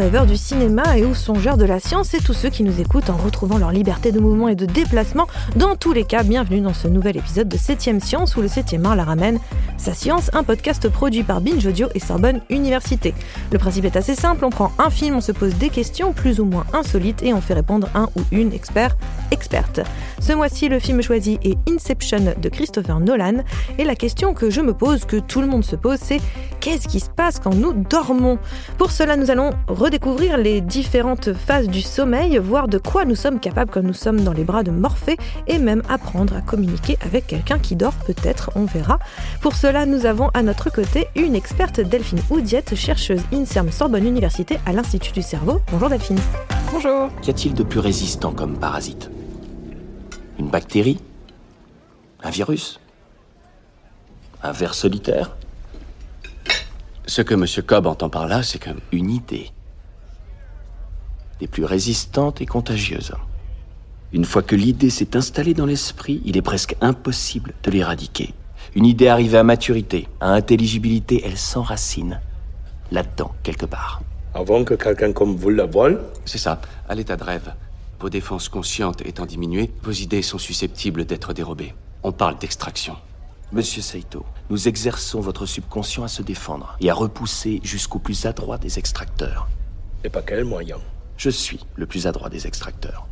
rêveurs du cinéma et ou songeurs de la science et tous ceux qui nous écoutent en retrouvant leur liberté de mouvement et de déplacement. Dans tous les cas, bienvenue dans ce nouvel épisode de 7ème Science où le 7ème art la ramène. Sa science, un podcast produit par Binge Audio et Sorbonne Université. Le principe est assez simple, on prend un film, on se pose des questions plus ou moins insolites et on fait répondre un ou une expert, experte. Ce mois-ci, le film choisi est Inception de Christopher Nolan et la question que je me pose, que tout le monde se pose, c'est qu'est-ce qui se passe quand nous dormons? Pour cela, nous allons redécouvrir les différentes phases du sommeil, voir de quoi nous sommes capables quand nous sommes dans les bras de Morphée et même apprendre à communiquer avec quelqu'un qui dort peut-être, on verra. Pour cela, nous avons à notre côté une experte Delphine Oudiette, chercheuse INSERM Sorbonne Université à l'Institut du cerveau. Bonjour Delphine. Bonjour. Qu'y a-t-il de plus résistant comme parasite? Une bactérie? Un virus? Un ver solitaire? Ce que M. Cobb entend par là, c'est comme une idée. Des plus résistantes et contagieuses. Une fois que l'idée s'est installée dans l'esprit, il est presque impossible de l'éradiquer. Une idée arrivée à maturité, à intelligibilité, elle s'enracine. Là-dedans, quelque part. Avant que quelqu'un comme vous la vole C'est ça, à l'état de rêve. Vos défenses conscientes étant diminuées, vos idées sont susceptibles d'être dérobées. On parle d'extraction. Monsieur Saito, nous exerçons votre subconscient à se défendre et à repousser jusqu'au plus adroit des extracteurs. Et pas quel moyen Je suis le plus adroit des extracteurs.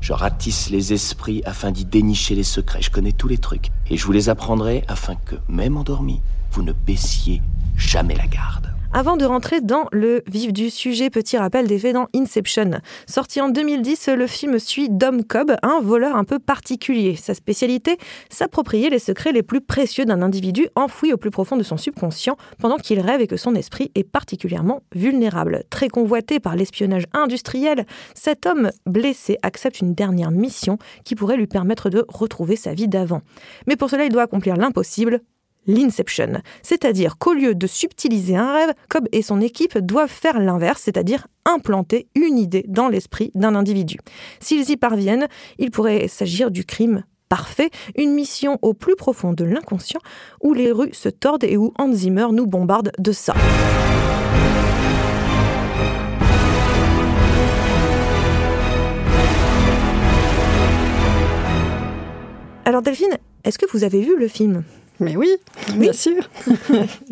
Je ratisse les esprits afin d'y dénicher les secrets. Je connais tous les trucs. Et je vous les apprendrai afin que, même endormi, vous ne baissiez jamais la garde. Avant de rentrer dans le vif du sujet, petit rappel des faits dans Inception. Sorti en 2010, le film suit Dom Cobb, un voleur un peu particulier. Sa spécialité, s'approprier les secrets les plus précieux d'un individu enfoui au plus profond de son subconscient pendant qu'il rêve et que son esprit est particulièrement vulnérable. Très convoité par l'espionnage industriel, cet homme blessé accepte une dernière mission qui pourrait lui permettre de retrouver sa vie d'avant. Mais pour cela, il doit accomplir l'impossible, l'inception. C'est-à-dire qu'au lieu de subtiliser un rêve, Cobb et son équipe doivent faire l'inverse, c'est-à-dire implanter une idée dans l'esprit d'un individu. S'ils y parviennent, il pourrait s'agir du crime parfait, une mission au plus profond de l'inconscient où les rues se tordent et où Hans Zimmer nous bombarde de ça. Alors Delphine, est-ce que vous avez vu le film? Mais oui, bien sûr.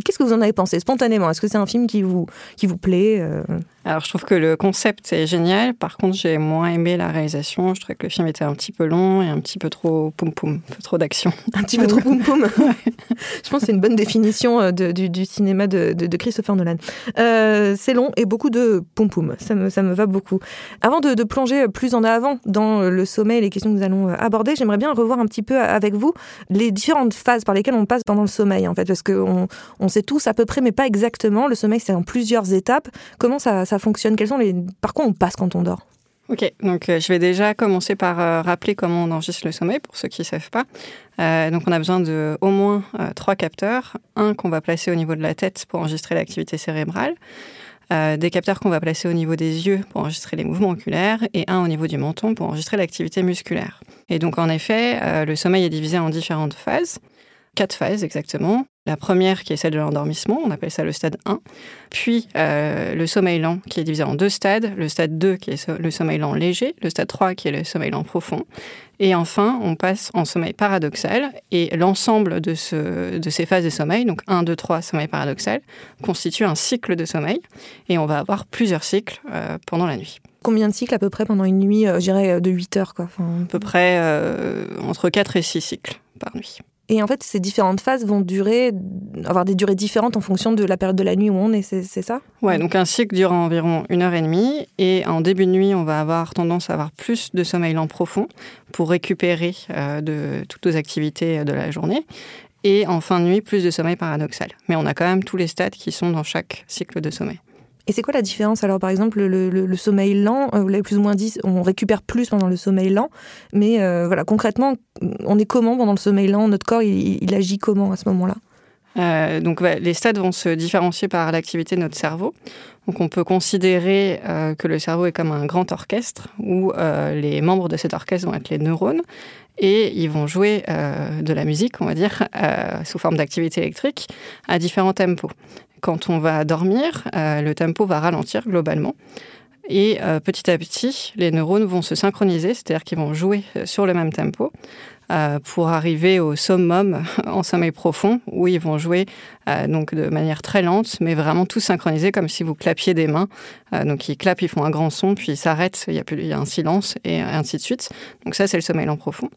Qu'est-ce que vous en avez pensé spontanément? Est-ce que c'est un film qui vous, qui vous plaît euh? Alors, je trouve que le concept est génial. Par contre, j'ai moins aimé la réalisation. Je trouvais que le film était un petit peu long et un petit peu trop poum poum, un peu trop d'action. Un petit peu trop poum poum. je pense que c'est une bonne définition euh, de, du, du, cinéma de, de, de Christopher Nolan. Euh, c'est long et beaucoup de poum poum. Ça me, ça me va beaucoup. Avant de, de, plonger plus en avant dans le sommeil et les questions que nous allons aborder, j'aimerais bien revoir un petit peu avec vous les différentes phases par lesquelles on passe pendant le sommeil, en fait, parce qu'on on sait tous à peu près, mais pas exactement. Le sommeil, c'est en plusieurs étapes. Comment ça, ça fonctionne Quels sont les... Par quoi on passe quand on dort? Ok, donc euh, je vais déjà commencer par euh, rappeler comment on enregistre le sommeil pour ceux qui ne savent pas. Euh, donc on a besoin de au moins trois capteurs. Un qu'on va placer au niveau de la tête pour enregistrer l'activité cérébrale. Des capteurs qu'on va placer au niveau des yeux pour enregistrer les mouvements oculaires et un au niveau du menton pour enregistrer l'activité musculaire. Et donc en effet, le sommeil est divisé en différentes phases quatre phases exactement. La première qui est celle de l'endormissement, on appelle ça le stade 1. Puis euh, le sommeil lent qui est divisé en deux stades. Le stade 2 qui est le sommeil lent léger. Le stade 3 qui est le sommeil lent profond. Et enfin, on passe en sommeil paradoxal. Et l'ensemble de, ce, de ces phases de sommeil, donc 1, 2, 3, sommeil paradoxal, constitue un cycle de sommeil. Et on va avoir plusieurs cycles euh, pendant la nuit. Combien de cycles à peu près pendant une nuit, euh, je dirais, de 8 heures quoi? Enfin... À peu près euh, entre 4 et 6 cycles par nuit. Et en fait, ces différentes phases vont durer, avoir des durées différentes en fonction de la période de la nuit où on est, c'est ça? Ouais, donc un cycle dure environ une heure et demie. Et en début de nuit, on va avoir tendance à avoir plus de sommeil lent profond pour récupérer euh, de toutes nos activités de la journée. Et en fin de nuit, plus de sommeil paradoxal. Mais on a quand même tous les stades qui sont dans chaque cycle de sommeil. Et c'est quoi la différence? Alors, par exemple, le, sommeil lent, vous l'avez plus ou moins dit, on récupère plus pendant le sommeil lent. Mais euh, voilà, concrètement, on est comment pendant le sommeil lent? Notre corps, il, agit comment à ce moment-là? Euh, donc les stades vont se différencier par l'activité de notre cerveau. Donc on peut considérer euh, que le cerveau est comme un grand orchestre où euh, les membres de cet orchestre vont être les neurones et ils vont jouer de la musique, on va dire, sous forme d'activité électrique à différents tempos. Quand on va dormir, le tempo va ralentir globalement. Et petit à petit, les neurones vont se synchroniser, c'est-à-dire qu'ils vont jouer sur le même tempo. Euh, pour arriver au summum en sommeil profond où ils vont jouer euh, donc de manière très lente mais vraiment tout synchronisé comme si vous clapiez des mains. Euh, donc ils clapent, ils font un grand son puis ils s'arrêtent, il y, a un silence et ainsi de suite. Donc ça c'est le sommeil lent profond.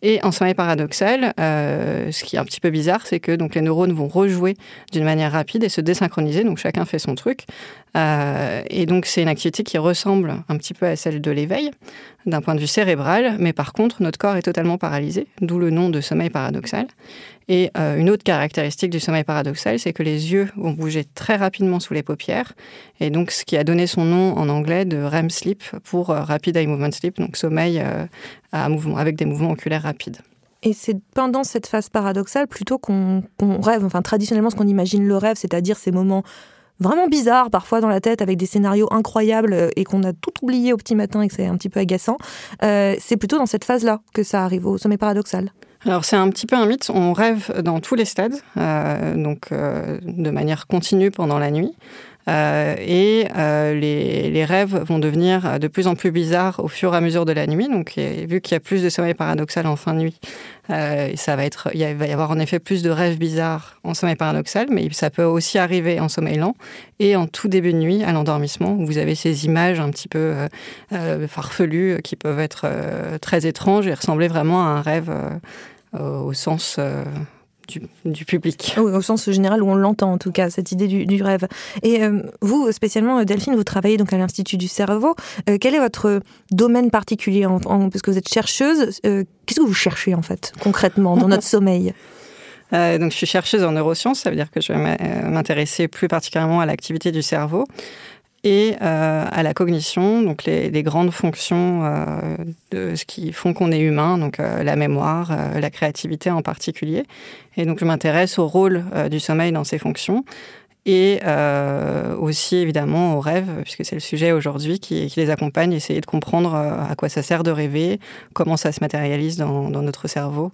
Et en sommeil paradoxal, ce qui est un petit peu bizarre, c'est que donc les neurones vont rejouer d'une manière rapide et se désynchroniser. Donc chacun fait son truc. et donc c'est une activité qui ressemble un petit peu à celle de l'éveil d'un point de vue cérébral, mais par contre, notre corps est totalement paralysé, d'où le nom de sommeil paradoxal. Et euh, une autre caractéristique du sommeil paradoxal, c'est que les yeux vont bouger très rapidement sous les paupières, et donc ce qui a donné son nom en anglais de REM sleep pour euh, Rapid Eye Movement Sleep, donc sommeil euh, avec des mouvements oculaires rapides. Et c'est pendant cette phase paradoxale plutôt qu'on rêve, enfin traditionnellement ce qu'on imagine le rêve, c'est-à-dire ces moments vraiment bizarre parfois dans la tête avec des scénarios incroyables euh, et qu'on a tout oublié au petit matin et que c'est un petit peu agaçant. Euh, c'est plutôt dans cette phase-là que ça arrive au sommet paradoxal. Alors c'est un petit peu un mythe, on rêve dans tous les stades, euh, donc de manière continue pendant la nuit. Euh, et euh, les, rêves vont devenir de plus en plus bizarres au fur et à mesure de la nuit. Donc, vu qu'il y a plus de sommeil paradoxal en fin de nuit, euh, ça va être, il va y avoir en effet plus de rêves bizarres en sommeil paradoxal, mais ça peut aussi arriver en sommeil lent et en tout début de nuit, à l'endormissement, où vous avez ces images un petit peu farfelues qui peuvent être très étranges et ressembler vraiment à un rêve au sens du, public. au sens général où on l'entend en tout cas, cette idée du, rêve. Et euh, vous, spécialement, Delphine, vous travaillez donc à l'Institut du cerveau. Euh, quel est votre domaine particulier en, Parce que vous êtes chercheuse, euh, qu'est-ce que vous cherchez en fait, concrètement, dans notre sommeil? Donc, je suis chercheuse en neurosciences, ça veut dire que je vais m'intéresser plus particulièrement à l'activité du cerveau et euh, à la cognition, donc les, grandes fonctions euh, de ce qui font qu'on est humain, donc euh, la mémoire, la créativité en particulier. Et donc je m'intéresse au rôle du sommeil dans ces fonctions et aussi évidemment aux rêves, puisque c'est le sujet aujourd'hui qui, les accompagne, essayer de comprendre à quoi ça sert de rêver, comment ça se matérialise dans notre cerveau,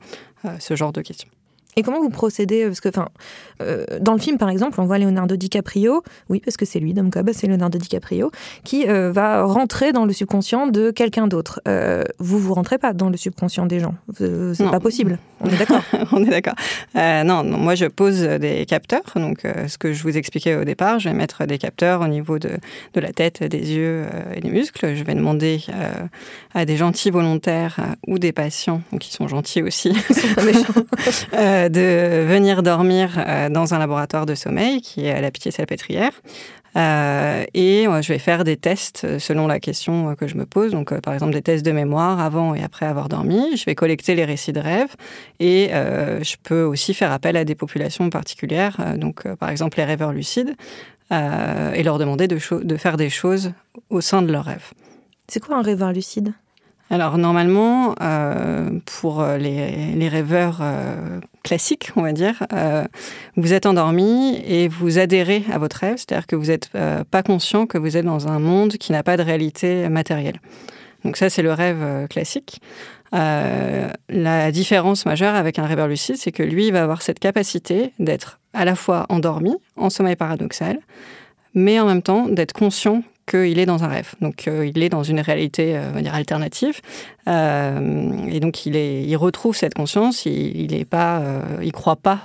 ce genre de questions. Et comment vous procédez Parce que, enfin, euh, dans le film, par exemple, on voit Leonardo DiCaprio, oui, parce que c'est lui, Dom Cobb, c'est Leonardo DiCaprio, qui euh, va rentrer dans le subconscient de quelqu'un d'autre. Euh, vous, vous rentrez pas dans le subconscient des gens. C'est pas possible. On est d'accord. on est d'accord. non, non, moi, je pose des capteurs. Donc, ce que je vous expliquais au départ, je vais mettre des capteurs au niveau de, de la tête, des yeux et des muscles. Je vais demander à des gentils volontaires ou des patients, qui sont gentils aussi, de venir dormir euh, dans un laboratoire de sommeil qui est à la Pitié-Salpêtrière. Euh, et je vais faire des tests selon la question que je me pose. Donc, euh, par exemple, des tests de mémoire avant et après avoir dormi. Je vais collecter les récits de rêve et je peux aussi faire appel à des populations particulières. donc, par exemple, les rêveurs lucides et leur demander de, de faire des choses au sein de leurs rêves. C'est quoi un rêveur lucide? Alors normalement, euh, pour les, rêveurs euh, classiques, on va dire, euh, vous êtes endormi et vous adhérez à votre rêve, c'est-à-dire que vous n'êtes pas conscient que vous êtes dans un monde qui n'a pas de réalité matérielle. Donc ça, c'est le rêve classique. la différence majeure avec un rêveur lucide, c'est que lui, il va avoir cette capacité d'être à la fois endormi, en sommeil paradoxal, mais en même temps d'être conscient qu'il est dans un rêve. Donc euh, il est dans une réalité euh, on va dire alternative. Euh, et donc il, est, il retrouve cette conscience, il ne pas, il croit pas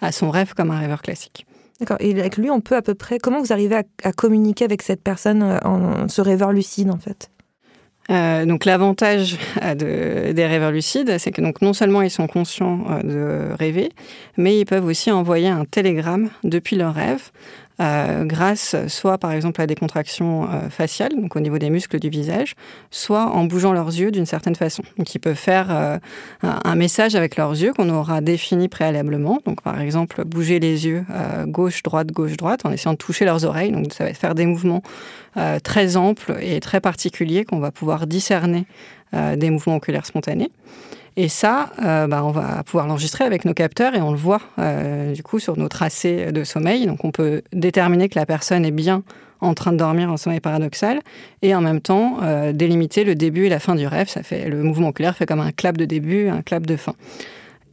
à son rêve comme un rêveur classique. D'accord. Et avec lui, on peut à peu près. Comment vous arrivez à, communiquer avec cette personne, en, ce rêveur lucide, en fait? Donc l'avantage des rêveurs lucides, c'est que donc non seulement ils sont conscients de rêver, mais ils peuvent aussi envoyer un télégramme depuis leur rêve euh, grâce soit par exemple à des contractions euh, faciales, donc au niveau des muscles du visage, soit en bougeant leurs yeux d'une certaine façon. Donc ils peuvent faire euh, un message avec leurs yeux qu'on aura défini préalablement. Donc par exemple bouger les yeux gauche droite gauche droite en essayant de toucher leurs oreilles. Donc ça va faire des mouvements très amples et très particuliers qu'on va pouvoir discerner des mouvements oculaires spontanés. Et ça, bah, on va pouvoir l'enregistrer avec nos capteurs et on le voit du coup sur nos tracés de sommeil. Donc on peut déterminer que la personne est bien en train de dormir en sommeil paradoxal et en même temps délimiter le début et la fin du rêve. Ça fait le mouvement oculaire fait comme un clap de début, un clap de fin.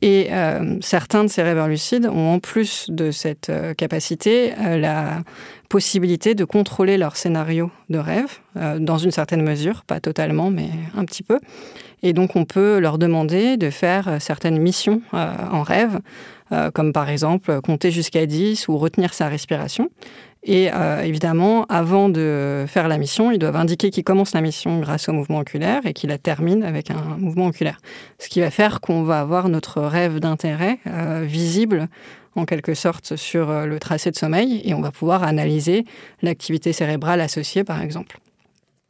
Et euh, certains de ces rêveurs lucides ont en plus de cette euh, capacité euh, la possibilité de contrôler leur scénario de rêve, dans une certaine mesure, pas totalement, mais un petit peu. Et donc on peut leur demander de faire certaines missions en rêve, comme par exemple compter jusqu'à 10 ou retenir sa respiration. Et euh, évidemment, avant de faire la mission, ils doivent indiquer qu'ils commencent la mission grâce au mouvement oculaire et qu'ils la terminent avec un mouvement oculaire. Ce qui va faire qu'on va avoir notre rêve d'intérêt euh, visible en quelque sorte sur euh, le tracé de sommeil et on va pouvoir analyser l'activité cérébrale associée par exemple.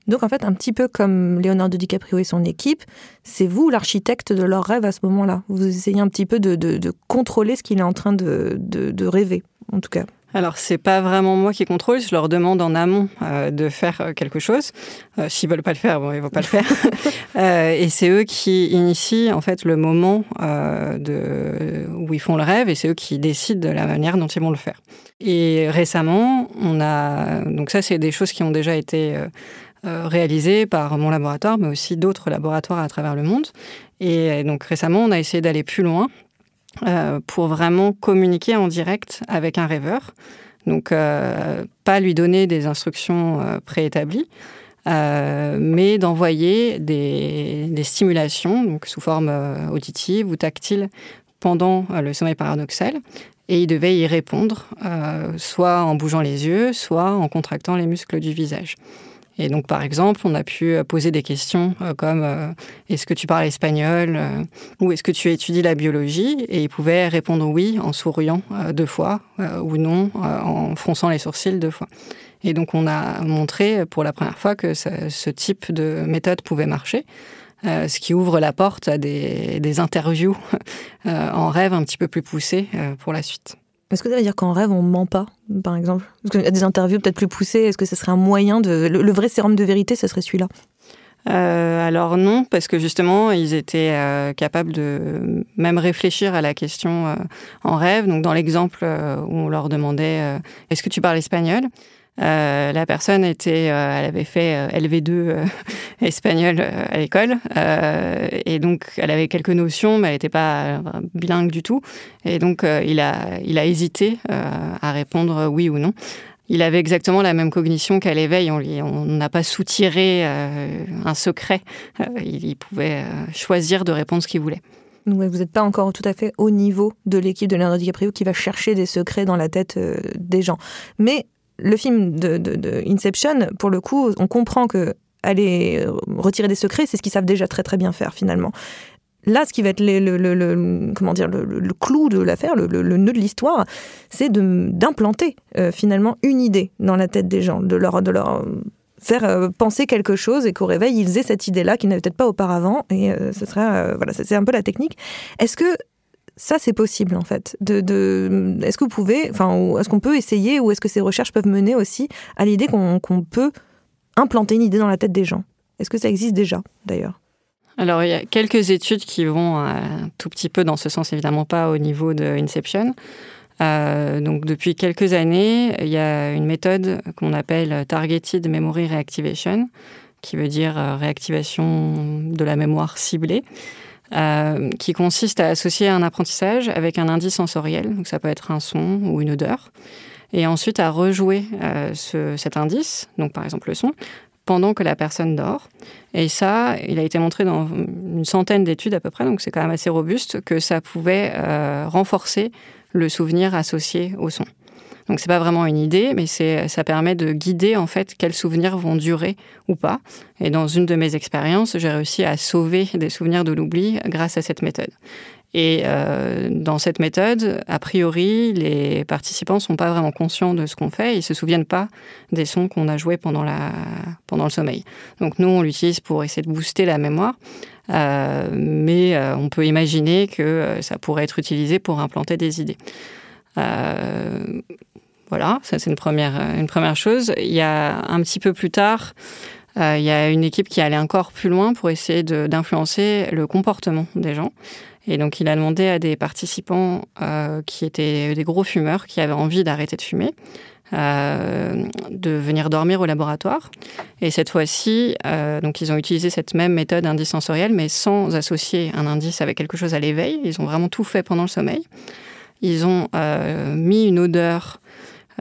Donc en fait, un petit peu comme Leonardo DiCaprio et son équipe, c'est vous l'architecte de leur rêve à ce moment-là. Vous essayez un petit peu de, contrôler ce qu'il est en train de, de rêver, en tout cas. Alors, c'est pas vraiment moi qui contrôle. Je leur demande en amont euh, de faire euh, quelque chose. Euh, S'ils veulent pas le faire, bon, ils vont pas le faire. Euh, et c'est eux qui initient en fait le moment de où ils font le rêve, et c'est eux qui décident de la manière dont ils vont le faire. Et récemment, on a donc ça, c'est des choses qui ont déjà été réalisées par mon laboratoire, mais aussi d'autres laboratoires à travers le monde. Et donc récemment, on a essayé d'aller plus loin euh, pour vraiment communiquer en direct avec un rêveur. Donc, euh, pas lui donner des instructions euh, préétablies, mais d'envoyer des, des, stimulations, donc sous forme auditive ou tactile, pendant le sommeil paradoxal. Et il devait y répondre, soit en bougeant les yeux, soit en contractant les muscles du visage. Et donc, par exemple, on a pu euh, poser des questions euh, comme euh, est-ce que tu parles espagnol ou est-ce que tu étudies la biologie? Et il pouvait répondre oui en souriant deux fois ou non en fronçant les sourcils deux fois. Et donc, on a montré pour la première fois que ce, type de méthode pouvait marcher. ce qui ouvre la porte à des interviews en rêve un petit peu plus poussées pour la suite. Est-ce que ça veut dire qu'en rêve, on ment pas, par exemple Parce a des interviews peut-être plus poussées. Est-ce que ce serait un moyen de. Le, vrai sérum de vérité, ce serait celui-là? Euh, alors non, parce que justement, ils étaient euh, capables de même réfléchir à la question euh, en rêve. Donc dans l'exemple où on leur demandait est-ce que tu parles espagnol? Euh, la personne était, euh, elle avait fait euh, LV2 espagnol à l'école, et donc elle avait quelques notions, mais elle n'était pas bilingue du tout. Et donc il a, il a hésité à répondre oui ou non. Il avait exactement la même cognition qu'à l'éveil. On n'a pas soutiré un secret. il, pouvait choisir de répondre ce qu'il voulait. vous n'êtes pas encore tout à fait au niveau de l'équipe de Leonardo DiCaprio qui va chercher des secrets dans la tête des gens. Mais le film de, Inception, pour le coup, on comprend que aller retirer des secrets, c'est ce qu'ils savent déjà très très bien faire finalement. Là, ce qui va être le, comment dire, le, clou de l'affaire, le, nœud de l'histoire, c'est d'implanter euh, finalement une idée dans la tête des gens, de leur, de leur faire euh, penser quelque chose et qu'au réveil, ils aient cette idée-là qu'ils n'avaient peut-être pas auparavant. Et euh, ce sera, voilà, c'est un peu la technique. Est-ce que ça, c'est possible en fait. Est-ce que vous pouvez, enfin, est-ce qu'on peut essayer ou est-ce que ces recherches peuvent mener aussi à l'idée qu'on, peut implanter une idée dans la tête des gens? Est-ce que ça existe déjà d'ailleurs? Alors, il y a quelques études qui vont un tout petit peu dans ce sens, évidemment pas au niveau de Inception. Euh, donc, depuis quelques années, il y a une méthode qu'on appelle Targeted Memory Reactivation, qui veut dire euh, réactivation de la mémoire ciblée. Euh, qui consiste à associer un apprentissage avec un indice sensoriel, donc ça peut être un son ou une odeur, et ensuite à rejouer euh, ce, cet indice, donc par exemple le son, pendant que la personne dort. Et ça, il a été montré dans une centaine d'études à peu près, donc c'est quand même assez robuste, que ça pouvait euh, renforcer le souvenir associé au son. Donc c'est pas vraiment une idée, mais c'est ça permet de guider en fait quels souvenirs vont durer ou pas. Et dans une de mes expériences, j'ai réussi à sauver des souvenirs de l'oubli grâce à cette méthode. Et euh, dans cette méthode, a priori, les participants sont pas vraiment conscients de ce qu'on fait, ils se souviennent pas des sons qu'on a joués pendant, la, pendant le sommeil. Donc nous, on l'utilise pour essayer de booster la mémoire, euh, mais euh, on peut imaginer que ça pourrait être utilisé pour implanter des idées. Voilà, ça c'est une première, une première chose. Il y a un petit peu plus tard, il y a une équipe qui allait encore plus loin pour essayer d'influencer le comportement des gens. Et donc, il a demandé à des participants qui étaient des gros fumeurs, qui avaient envie d'arrêter de fumer, euh, de venir dormir au laboratoire. Et cette fois-ci, euh, ils ont utilisé cette même méthode indice sensorielle, mais sans associer un indice avec quelque chose à l'éveil. Ils ont vraiment tout fait pendant le sommeil. Ils ont euh, mis une odeur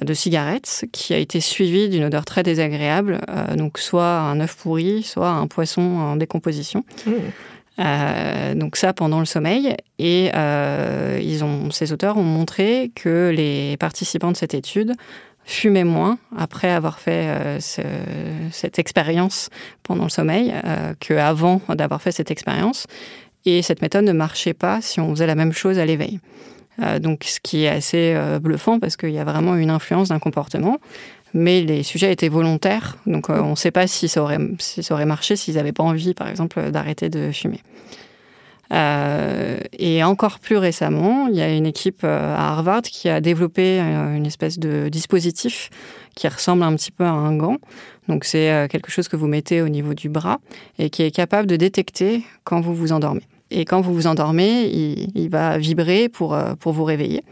de cigarette qui a été suivie d'une odeur très désagréable, donc soit un œuf pourri, soit un poisson en décomposition. Mmh. donc ça pendant le sommeil et ils ont, ces auteurs ont montré que les participants de cette étude fumer moins après avoir fait euh, cette expérience pendant le sommeil euh, qu'avant d'avoir fait cette expérience. Et cette méthode ne marchait pas si on faisait la même chose à l'éveil. Euh, donc, ce qui est assez bluffant parce qu'il y a vraiment une influence d'un comportement. Mais les sujets étaient volontaires, donc on ne sait pas si ça aurait, marché s'ils n'avaient pas envie, par exemple, d'arrêter de fumer. Euh, et encore plus récemment, il y a une équipe euh, à Harvard qui a développé euh, une espèce de dispositif qui ressemble un petit peu à un gant. Donc c'est quelque chose que vous mettez au niveau du bras et qui est capable de détecter quand vous vous endormez. Et quand vous vous endormez, il, va vibrer pour, pour vous réveiller.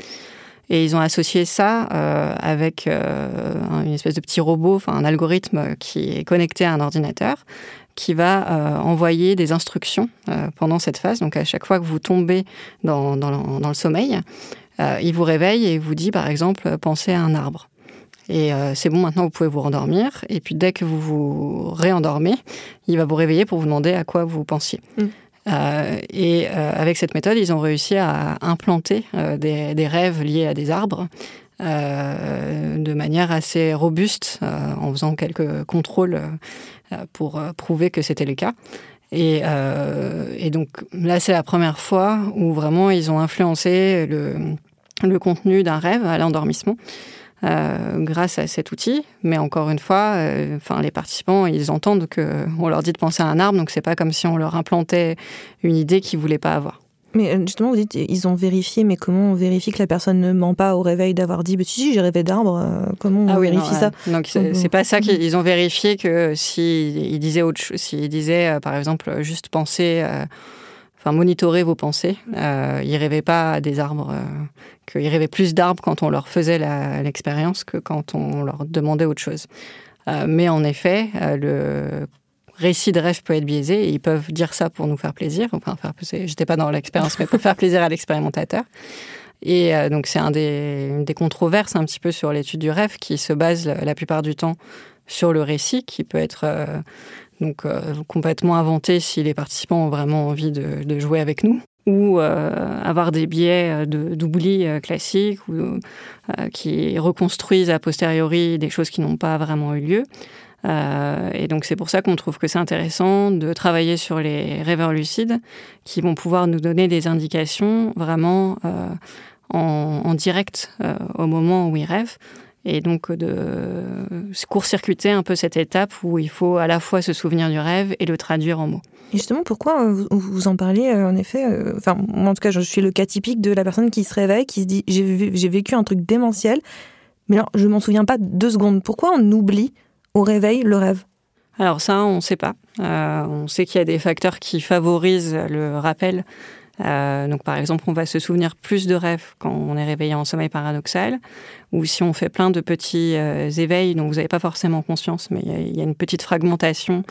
Et ils ont associé ça avec une espèce de petit robot, enfin un algorithme qui est connecté à un ordinateur qui va euh, envoyer des instructions euh, pendant cette phase. Donc à chaque fois que vous tombez dans, dans, le sommeil, euh, il vous réveille et vous dit par exemple pensez à un arbre. Et c'est bon, maintenant vous pouvez vous rendormir. Et puis dès que vous vous réendormez, il va vous réveiller pour vous demander à quoi vous pensiez. Mm. Et avec cette méthode, ils ont réussi à implanter des, des, rêves liés à des arbres de manière assez robuste en faisant quelques contrôles euh, pour euh, prouver que c'était le cas. Et, euh, donc là, c'est la première fois où vraiment ils ont influencé le contenu d'un rêve à l'endormissement. Grâce à cet outil. Mais encore une fois, enfin, les participants, ils entendent qu'on leur dit de penser à un arbre, donc c'est pas comme si on leur implantait une idée qu'ils voulaient pas avoir. Mais euh, justement, vous dites, ils ont vérifié, mais comment on vérifie que la personne ne ment pas au réveil d'avoir dit, bah, si, si j'ai rêvé d'arbre, euh, comment on ah vérifie ça Donc, c'est pas ça qu'ils ont vérifié que s'ils disaient autre chose, s'ils disaient, euh, par exemple, juste penser, enfin, monitorer vos pensées, ils rêvaient pas des arbres, qu'ils rêvaient plus d'arbres quand on leur faisait l'expérience que quand on leur demandait autre chose. mais en effet, le récit de rêve peut être biaisé et ils peuvent dire ça pour nous faire plaisir. Enfin, faire, j'étais pas dans l'expérience, mais pour faire plaisir à l'expérimentateur. Et euh, donc, c'est un des, une des controverses un petit peu sur l'étude du rêve qui se base la, plupart du temps sur le récit, qui peut être euh, donc euh, complètement inventé si les participants ont vraiment envie de, de jouer avec nous ou avoir des biais d'oubli classiques ou qui reconstruisent a posteriori des choses qui n'ont pas vraiment eu lieu. Euh, et donc c'est pour ça qu'on trouve que c'est intéressant de travailler sur les rêveurs lucides qui vont pouvoir nous donner des indications vraiment euh, en, direct euh, au moment où ils rêvent. Et donc de court-circuiter un peu cette étape où il faut à la fois se souvenir du rêve et le traduire en mots. Et justement, pourquoi vous, en parlez en effet Enfin, moi en tout cas, je suis le cas typique de la personne qui se réveille, qui se dit j'ai vécu un truc démentiel, mais alors je m'en souviens pas deux secondes. Pourquoi on oublie au réveil le rêve? Alors ça, on ne sait pas. Euh, on sait qu'il y a des facteurs qui favorisent le rappel. Euh, donc par exemple, on va se souvenir plus de rêves quand on est réveillé en sommeil paradoxal, ou si on fait plein de petits euh, éveils dont vous n'avez pas forcément conscience, mais il y, a une petite fragmentation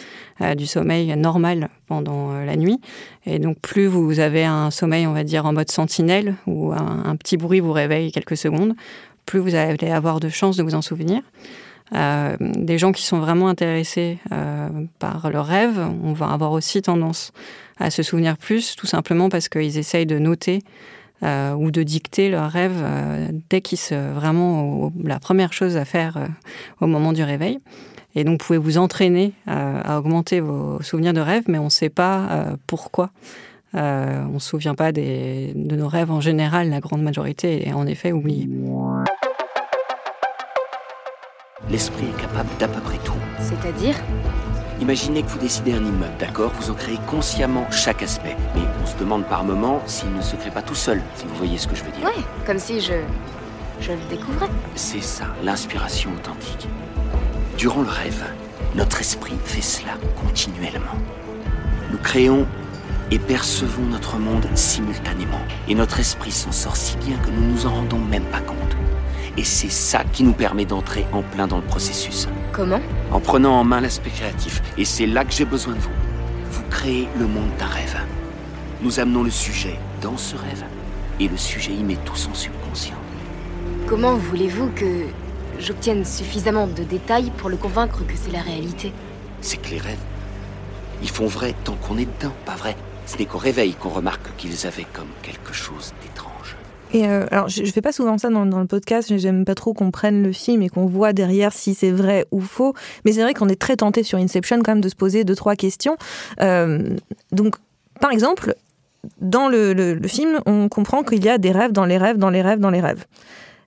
du sommeil normal pendant la nuit. Et donc plus vous avez un sommeil, on va dire, en mode sentinelle, où un, petit bruit vous réveille quelques secondes, plus vous allez avoir de chances de vous en souvenir. Euh, des gens qui sont vraiment intéressés euh, par leurs rêves, on va avoir aussi tendance à se souvenir plus, tout simplement parce qu'ils essayent de noter euh, ou de dicter leurs rêves dès qu'ils se vraiment la première chose à faire au moment du réveil. Et donc, vous pouvez vous entraîner à augmenter vos souvenirs de rêves, mais on ne sait pas pourquoi. on ne se souvient pas des, de nos rêves en général, la grande majorité est en effet oubliée. L'esprit est capable d'à peu près tout. C'est-à-dire? Imaginez que vous décidez un immeuble, d'accord? Vous en créez consciemment chaque aspect. Mais on se demande par moment s'il ne se crée pas tout seul, si vous voyez ce que je veux dire. Ouais, comme si je. je le découvrais. C'est ça, l'inspiration authentique. Durant le rêve, Notre esprit fait cela continuellement. Nous créons et percevons notre monde simultanément. Et notre esprit s'en sort si bien que nous nous en rendons même pas compte. Et c'est ça qui nous permet d'entrer en plein dans le processus. Comment? En prenant en main l'aspect créatif. Et c'est là que j'ai besoin de vous. Vous créez le monde d'un rêve. Nous amenons le sujet dans ce rêve. Et le sujet y met tout son subconscient. Comment voulez-vous que j'obtienne suffisamment de détails pour le convaincre que c'est la réalité? C'est que les rêves, ils font vrai tant qu'on est dedans, pas vrai? Ce n'est qu'au réveil qu'on remarque qu'ils avaient comme quelque chose d'étrange. Euh, alors, je, je fais pas souvent ça dans, le podcast, j'aime pas trop qu'on prenne le film et qu'on voit derrière si c'est vrai ou faux. Mais c'est vrai qu'on est très tenté sur Inception quand même de se poser deux, trois questions. Euh, donc, par exemple, dans le, film, on comprend qu'il y a des rêves dans les rêves, dans les rêves, dans les rêves.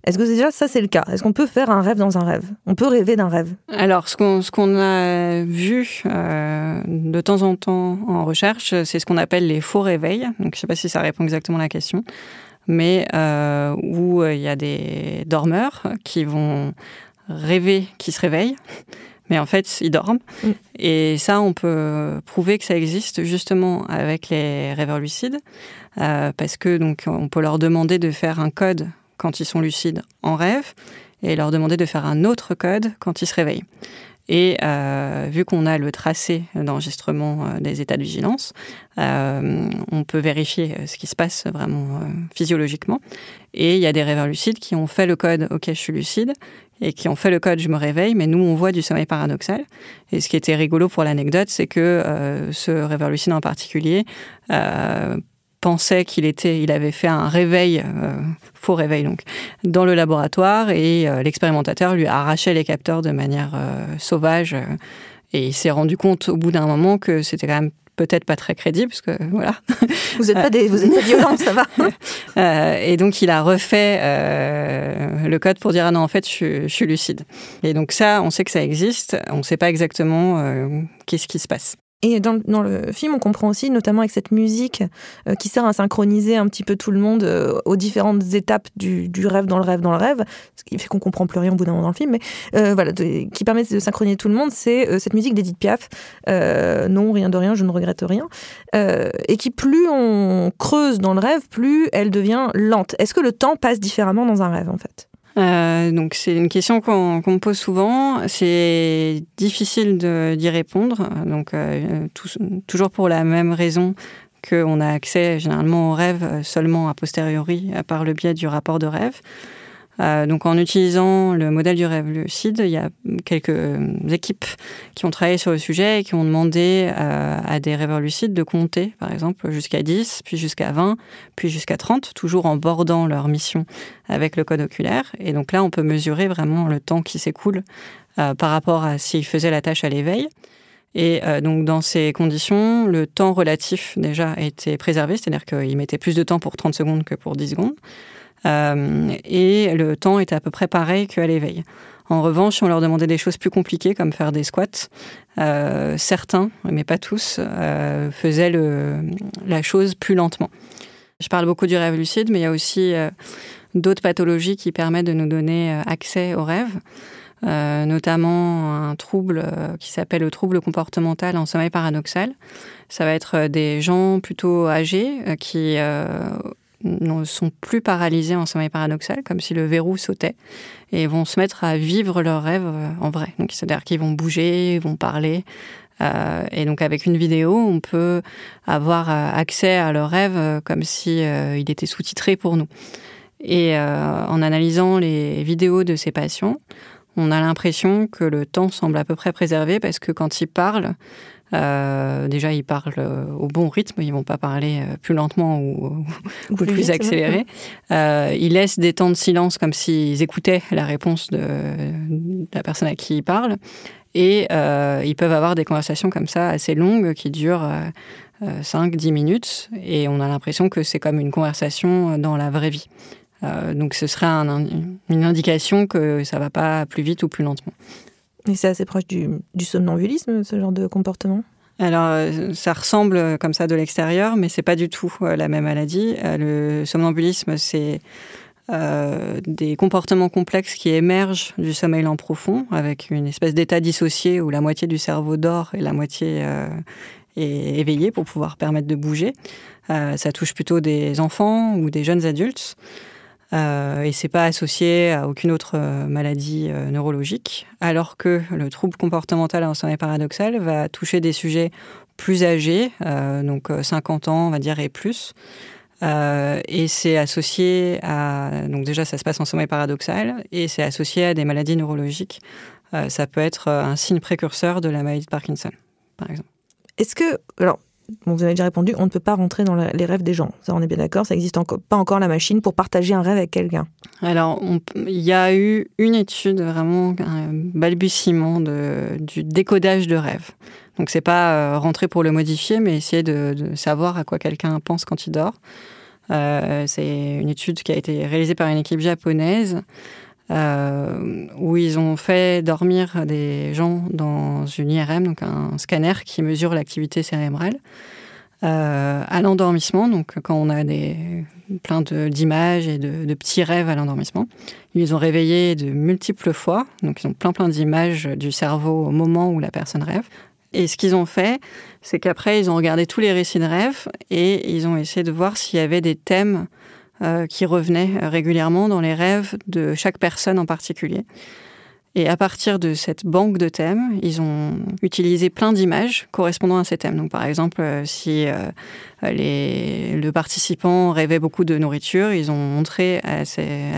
Est-ce que déjà ça c'est le cas? Est-ce qu'on peut faire un rêve dans un rêve? On peut rêver d'un rêve Alors, ce qu'on a vu euh, de temps en temps en recherche, c'est ce qu'on appelle les faux réveils. Donc, je ne sais pas si ça répond exactement à la question, mais euh, où il y a des dormeurs qui vont rêver qu'ils se réveillent, mais en fait ils dorment. Mm. Et ça, on peut prouver que ça existe justement avec les rêveurs lucides, euh, parce que donc on peut leur demander de faire un code quand ils sont lucides en rêve et leur demander de faire un autre code quand ils se réveillent. Et euh, vu qu'on a le tracé d'enregistrement euh, des états de vigilance, euh, on peut vérifier ce qui se passe vraiment physiologiquement. Et il y a des rêveurs lucides qui ont fait le code OK, je suis lucide, et qui ont fait le code je me réveille, mais nous on voit du sommeil paradoxal. Et ce qui était rigolo pour l'anecdote, c'est que ce rêveur lucide en particulier pensait qu'il était, il avait fait un réveil, euh, faux réveil donc, dans le laboratoire et euh, l'expérimentateur lui arrachait les capteurs de manière euh, sauvage et il s'est rendu compte au bout d'un moment que c'était quand même peut-être pas très crédible parce que voilà. Vous n'êtes pas, des, vous êtes pas ça va et donc il a refait le code pour dire ah non en fait je, suis- je suis lucide. Et donc ça on sait que ça existe, on ne sait pas exactement qu'est-ce qui se passe. Et dans, le- film, on comprend aussi, notamment avec cette musique euh, qui sert à synchroniser un petit peu tout le monde euh, aux différentes étapes du, rêve dans le rêve dans le rêve, ce qui fait qu'on comprend plus rien au bout d'un moment dans le film, mais euh, voilà, qui permet de synchroniser tout le monde, c'est cette musique d'Edith Piaf, non, rien de rien, je ne regrette rien, et qui plus on creuse dans le rêve, plus elle devient lente. Est-ce que le temps passe différemment dans un rêve, en fait? Euh, donc c'est une question qu'on me pose souvent. C'est difficile d'y répondre. Donc euh, toujours pour la même raison qu'on a accès généralement aux rêves seulement a posteriori, par le biais du rapport de rêve. Euh, donc en utilisant le modèle du rêve lucide, il y a quelques euh, équipes qui ont travaillé sur le sujet et qui ont demandé euh, à des rêveurs lucides de compter, par exemple, jusqu'à 10, puis jusqu'à 20, puis jusqu'à 30, toujours en bordant leur mission avec le code oculaire. Et donc là, on peut mesurer vraiment le temps qui s'écoule par rapport à s'ils faisaient la tâche à l'éveil. Et donc dans ces conditions, le temps relatif déjà était préservé, c'est-à-dire qu'ils mettaient plus de temps pour 30 secondes que pour 10 secondes. Euh, et le temps était à peu près pareil qu'à l'éveil. En revanche, on leur demandait des choses plus compliquées, comme faire des squats, euh, certains, mais pas tous, euh, faisaient la chose plus lentement. Je parle beaucoup du rêve lucide, mais il y a aussi d'autres pathologies qui permettent de nous donner accès au rêve, notamment un trouble qui s'appelle le trouble comportemental en sommeil paradoxal. Ça va être des gens plutôt âgés qui ne sont plus paralysés en sommeil paradoxal, comme si le verrou sautait, et vont se mettre à vivre leurs rêves euh, en vrai. Donc, c'est-à-dire qu'ils vont bouger, ils vont parler. Euh, et donc, avec une vidéo, on peut avoir euh, accès à leurs rêves comme si il était sous-titré pour nous. Et en analysant les vidéos de ces patients, on a l'impression que le temps semble à peu près préservé parce que quand ils parlent, euh, déjà ils parlent euh, au bon rythme, ils vont pas parler euh, plus lentement ou, ou plus, accéléré. Euh, ils laissent des temps de silence comme s'ils écoutaient la réponse de, de la personne à qui ils parlent. Et euh, ils peuvent avoir des conversations comme ça assez longues qui durent euh, 5-10 minutes. Et on a l'impression que c'est comme une conversation dans la vraie vie. Donc ce serait un- une indication que ça va pas plus vite ou plus lentement. Et c'est assez proche du, somnambulisme, ce genre de comportement? Alors, euh, ça ressemble comme ça de l'extérieur, mais c'est pas du tout euh, la même maladie. Euh, Le somnambulisme, c'est des comportements complexes qui émergent du sommeil lent profond, avec une espèce d'état dissocié où la moitié du cerveau dort et la moitié est éveillée pour pouvoir permettre de bouger. ça touche plutôt des enfants ou des jeunes adultes. Euh, et c'est pas associé à aucune autre euh, maladie euh, neurologique, alors que le trouble comportemental en sommeil paradoxal va toucher des sujets plus âgés, donc 50 ans, on va dire, et plus. et c'est associé à. Donc, déjà, ça se passe en sommeil paradoxal, et c'est associé à des maladies neurologiques. ça peut être un signe précurseur de la maladie de Parkinson, par exemple. Est-ce que. Alors, vous avez déjà répondu, on ne peut pas rentrer dans les rêves des gens. Ça, on est bien d'accord. Ça n'existe pas encore la machine pour partager un rêve avec quelqu'un. Alors, il y a eu une étude, vraiment un balbutiement du décodage de rêve. Donc, c'est pas euh, rentrer pour le modifier, mais essayer de, savoir à quoi quelqu'un pense quand il dort. Euh, c'est une étude qui a été réalisée par une équipe japonaise euh, où ils ont fait dormir des gens dans une IRM, donc un scanner qui mesure l'activité cérébrale. Euh, à l'endormissement, donc quand on a des, plein d'images et de, petits rêves à l'endormissement. Ils les ont réveillés de multiples fois, donc ils ont plein plein d'images du cerveau au moment où la personne rêve. Et ce qu'ils ont fait, c'est qu'après, ils ont regardé tous les récits de rêves et ils ont essayé de voir s'il y avait des thèmes euh, qui revenaient régulièrement dans les rêves de chaque personne en particulier. Et à partir de cette banque de thèmes, ils ont utilisé plein d'images correspondant à ces thèmes. Donc, par exemple, euh, si euh, les, le participant rêvait beaucoup de nourriture, ils ont montré à, à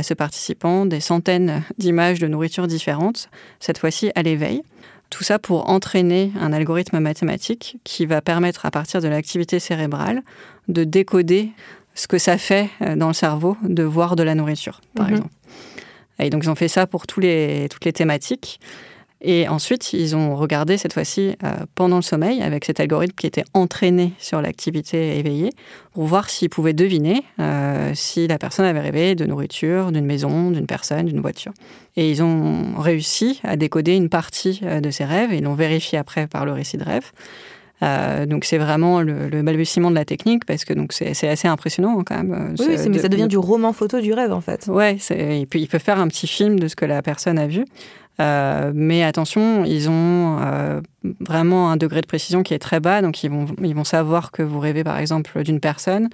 ce participant des centaines d'images de nourriture différentes, cette fois-ci à l'éveil. Tout ça pour entraîner un algorithme mathématique qui va permettre, à partir de l'activité cérébrale, de décoder ce que ça fait euh, dans le cerveau de voir de la nourriture, par mhm. exemple. Et donc, ils ont fait ça pour tous les, toutes les thématiques. Et ensuite, ils ont regardé cette fois-ci euh, pendant le sommeil avec cet algorithme qui était entraîné sur l'activité éveillée pour voir s'ils pouvaient deviner euh, si la personne avait rêvé de nourriture, d'une maison, d'une personne, d'une voiture. Et ils ont réussi à décoder une partie de ces rêves et ils l'ont vérifié après par le récit de rêve. Euh, donc c'est vraiment le, balbutiement de la technique parce que donc c'est assez impressionnant hein, quand même. Euh, oui, mais ça devient du roman photo du rêve en fait. Ouais, et puis il peut faire un petit film de ce que la personne a vu. Euh, mais attention, ils ont vraiment un degré de précision qui est très bas, donc ils vont, ils vont savoir que vous rêvez par exemple d'une personne,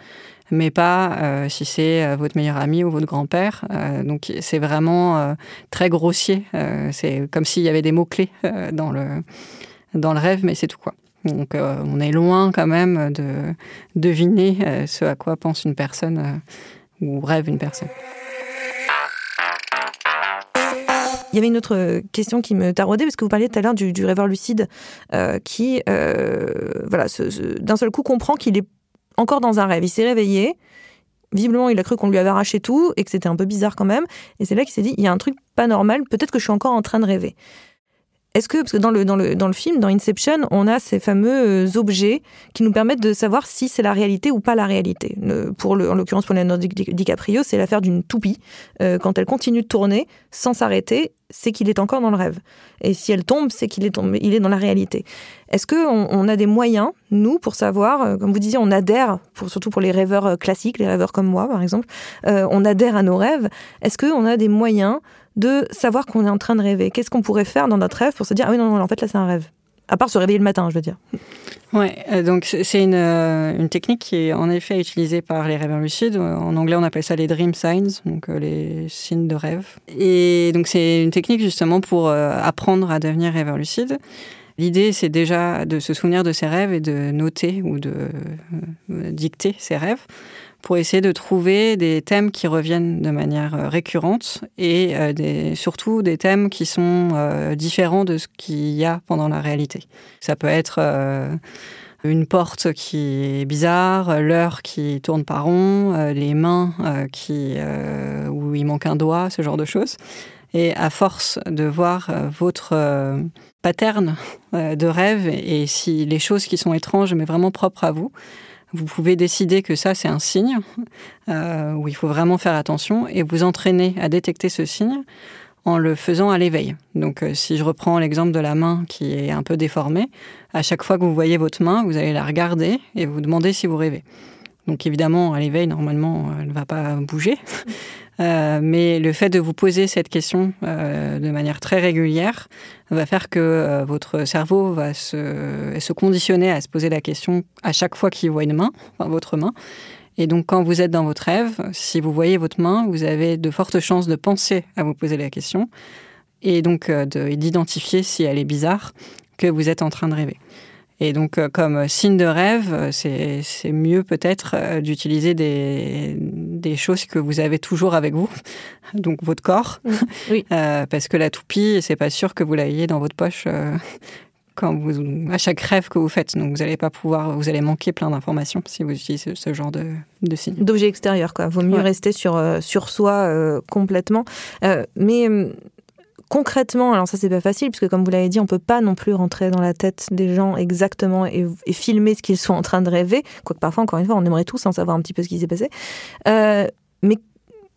mais pas si c'est votre meilleur ami ou votre grand-père. donc c'est vraiment très grossier. c'est comme s'il y avait des mots-clés dans, le, dans le rêve, mais c'est tout quoi. Donc euh, on est loin quand même de deviner euh, ce à quoi pense une personne euh, ou rêve une personne. Il y avait une autre question qui me taraudait, parce que vous parliez tout à l'heure du, rêveur lucide qui, voilà, d'un seul coup comprend qu'il est encore dans un rêve. Il s'est réveillé, visiblement il a cru qu'on lui avait arraché tout et que c'était un peu bizarre quand même. Et c'est là qu'il s'est dit, il y a un truc pas normal, peut-être que je suis encore en train de rêver. Est-ce que, parce que dans le, dans, le, dans le film, dans Inception, on a ces fameux euh, objets qui nous permettent de savoir si c'est la réalité ou pas la réalité. pour le, en l'occurrence, pour Leonardo DiCaprio, c'est l'affaire d'une toupie. Euh, quand elle continue de tourner sans s'arrêter, c'est qu'il est encore dans le rêve. Et si elle tombe, c'est qu'il est, il est dans la réalité. Est-ce qu'on on a des moyens, nous, pour savoir, euh, comme vous disiez, on adhère, pour, surtout pour les rêveurs classiques, les rêveurs comme moi, par exemple, on adhère à nos rêves. Est-ce qu'on a des moyens de savoir qu'on est en train de rêver. Qu'est-ce qu'on pourrait faire dans notre rêve pour se dire ah oui non, non en fait là c'est un rêve. À part se réveiller le matin, je veux dire. Ouais, euh, donc c'est une, euh, une, technique qui est en effet utilisée par les rêveurs lucides. En anglais, on appelle ça les dream signs, donc euh, les signes de rêve. Et donc c'est une technique justement pour apprendre à devenir rêveur lucide. L'idée, c'est déjà de se souvenir de ses rêves et de noter ou de dicter ses rêves pour essayer de trouver des thèmes qui reviennent de manière euh, récurrente et euh, surtout des thèmes qui sont euh, différents de ce qu'il y a pendant la réalité. Ça peut être une porte qui est bizarre, l'heure qui tourne par rond, les mains qui, où il manque un doigt, ce genre de choses. Et à force de voir votre pattern de rêve et si les choses qui sont étranges mais vraiment propres à vous, vous pouvez décider que ça, c'est un signe euh, où il faut vraiment faire attention et vous entraîner à détecter ce signe en le faisant à l'éveil. Donc euh, si je reprends l'exemple de la main qui est un peu déformée, à chaque fois que vous voyez votre main, vous allez la regarder et vous demander si vous rêvez. Donc évidemment, à l'éveil, normalement, elle ne va pas bouger. Mais le fait de vous poser cette question de manière très régulière va faire que votre cerveau va se, conditionner à se poser la question à chaque fois qu'il voit une main, votre main. Et donc, quand vous êtes dans votre rêve, si vous voyez votre main, vous avez de fortes chances de penser à vous poser la question et donc d'identifier si elle est bizarre que vous êtes en train de rêver. Et donc, euh, comme signe de rêve, euh, c'est mieux peut-être euh, d'utiliser des, des, choses que vous avez toujours avec vous, donc votre corps, mmh. oui. parce que la toupie, c'est pas sûr que vous l'ayez dans votre poche quand vous, à chaque rêve que vous faites. Donc, vous allez pas pouvoir, vous allez manquer plein d'informations si vous utilisez ce, genre de, de signes. D'objets extérieurs, quoi. Vaut mieux rester sur, sur soi complètement. mais concrètement, alors ça c'est pas facile, puisque comme vous l'avez dit, on peut pas non plus rentrer dans la tête des gens exactement et, filmer ce qu'ils sont en train de rêver, quoique parfois, encore une fois, on aimerait tous en savoir un petit peu ce qui s'est passé. Euh, mais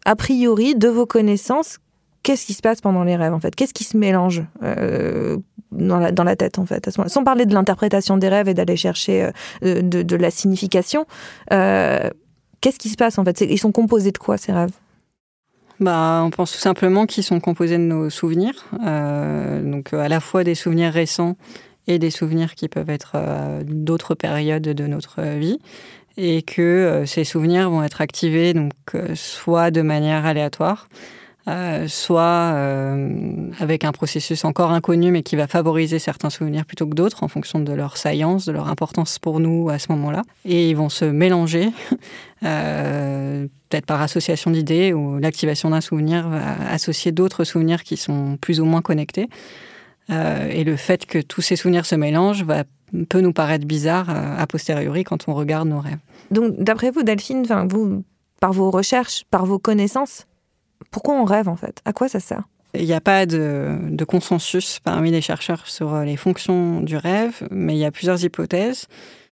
a priori, de vos connaissances, qu'est-ce qui se passe pendant les rêves en fait? Qu'est-ce qui se mélange euh, dans, la, tête en fait Sans parler de l'interprétation des rêves et d'aller chercher euh, de, la signification, qu'est-ce qui se passe en fait? Ils sont composés de quoi ces rêves? Bah, on pense tout simplement qu'ils sont composés de nos souvenirs, euh, donc à la fois des souvenirs récents et des souvenirs qui peuvent être euh, d'autres périodes de notre vie, et que euh, ces souvenirs vont être activés donc soit de manière aléatoire, euh, soit euh, avec un processus encore inconnu, mais qui va favoriser certains souvenirs plutôt que d'autres en fonction de leur saillance, de leur importance pour nous à ce moment-là. Et ils vont se mélanger, euh, peut-être par association d'idées, ou l'activation d'un souvenir va associer d'autres souvenirs qui sont plus ou moins connectés. et le fait que tous ces souvenirs se mélangent va, peut nous paraître bizarre a posteriori quand on regarde nos rêves. Donc, d'après vous, Delphine, vous, par vos recherches, par vos connaissances, pourquoi on rêve en fait? À quoi ça sert? Il n'y a pas de, consensus parmi les chercheurs sur euh, les fonctions du rêve, mais il y a plusieurs hypothèses.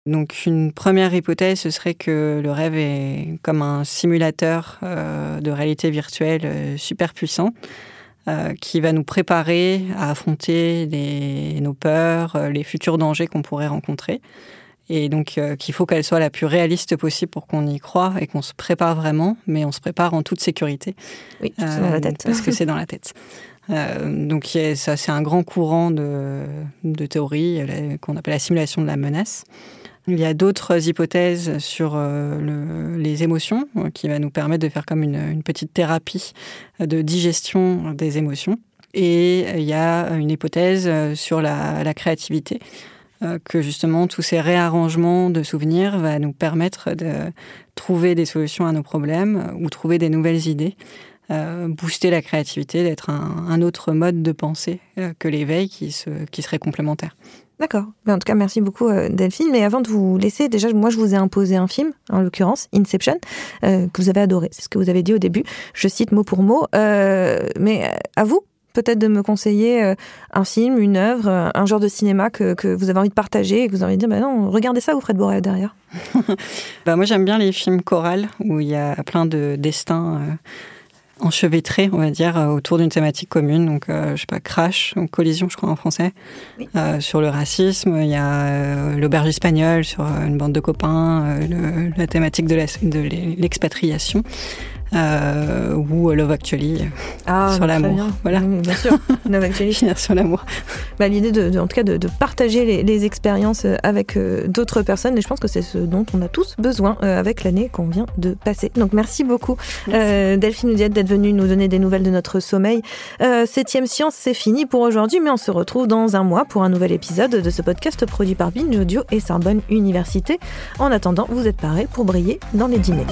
Donc une première hypothèse, ce serait que le rêve est comme un simulateur euh, de réalité virtuelle euh, super puissant qui va nous préparer à affronter nos peurs, les futurs dangers qu'on pourrait rencontrer et donc euh, qu'il faut qu'elle soit la plus réaliste possible pour qu'on y croit et qu'on se prépare vraiment, mais on se prépare en toute sécurité. Oui, c'est dans la euh, tête. Parce que c'est dans la tête. Euh, donc ça, c'est un grand courant de, de théorie qu'on appelle la simulation de la menace. Il y a d'autres hypothèses sur le, les émotions qui va nous permettre de faire comme une, une, petite thérapie de digestion des émotions. Et il y a une hypothèse sur la, la créativité que justement tous ces réarrangements de souvenirs va nous permettre de trouver des solutions à nos problèmes ou trouver des nouvelles idées, euh, booster la créativité, d'être un, autre mode de pensée euh, que l'éveil qui, se, qui serait complémentaire. D'accord. En tout cas, merci beaucoup Delphine. Mais avant de vous laisser, déjà, moi, je vous ai imposé un film, en l'occurrence, Inception, que vous avez adoré. C'est ce que vous avez dit au début. Je cite mot pour mot. mais à vous, peut-être de me conseiller euh, un film, une œuvre, euh, un genre de cinéma que, que vous avez envie de partager et que vous avez envie de dire, bah non, regardez ça, vous ferez de Borel derrière. bah moi j'aime bien les films chorales où il y a plein de destins euh, enchevêtrés, on va dire, autour d'une thématique commune. Donc, je sais pas, Crash, Collision, je crois en français, sur le racisme. Il y a l'auberge espagnole sur une bande de copains, la thématique de l'expatriation euh, ou Love Actually ah, sur l'amour. Voilà. bien sûr, Love Actually. sur l'amour. Bah, L'idée, de, en tout cas, de, de partager les, les, expériences avec euh, d'autres personnes, et je pense que c'est ce dont on a tous besoin euh, avec l'année qu'on vient de passer. Donc merci beaucoup, euh, Delphine Oudiette, d'être venue nous donner des nouvelles de notre sommeil. septième science, c'est fini pour aujourd'hui, mais on se retrouve dans un mois pour un nouvel épisode de ce podcast produit par Binge Audio et Sorbonne Université. En attendant, vous êtes parés pour briller dans les dîners.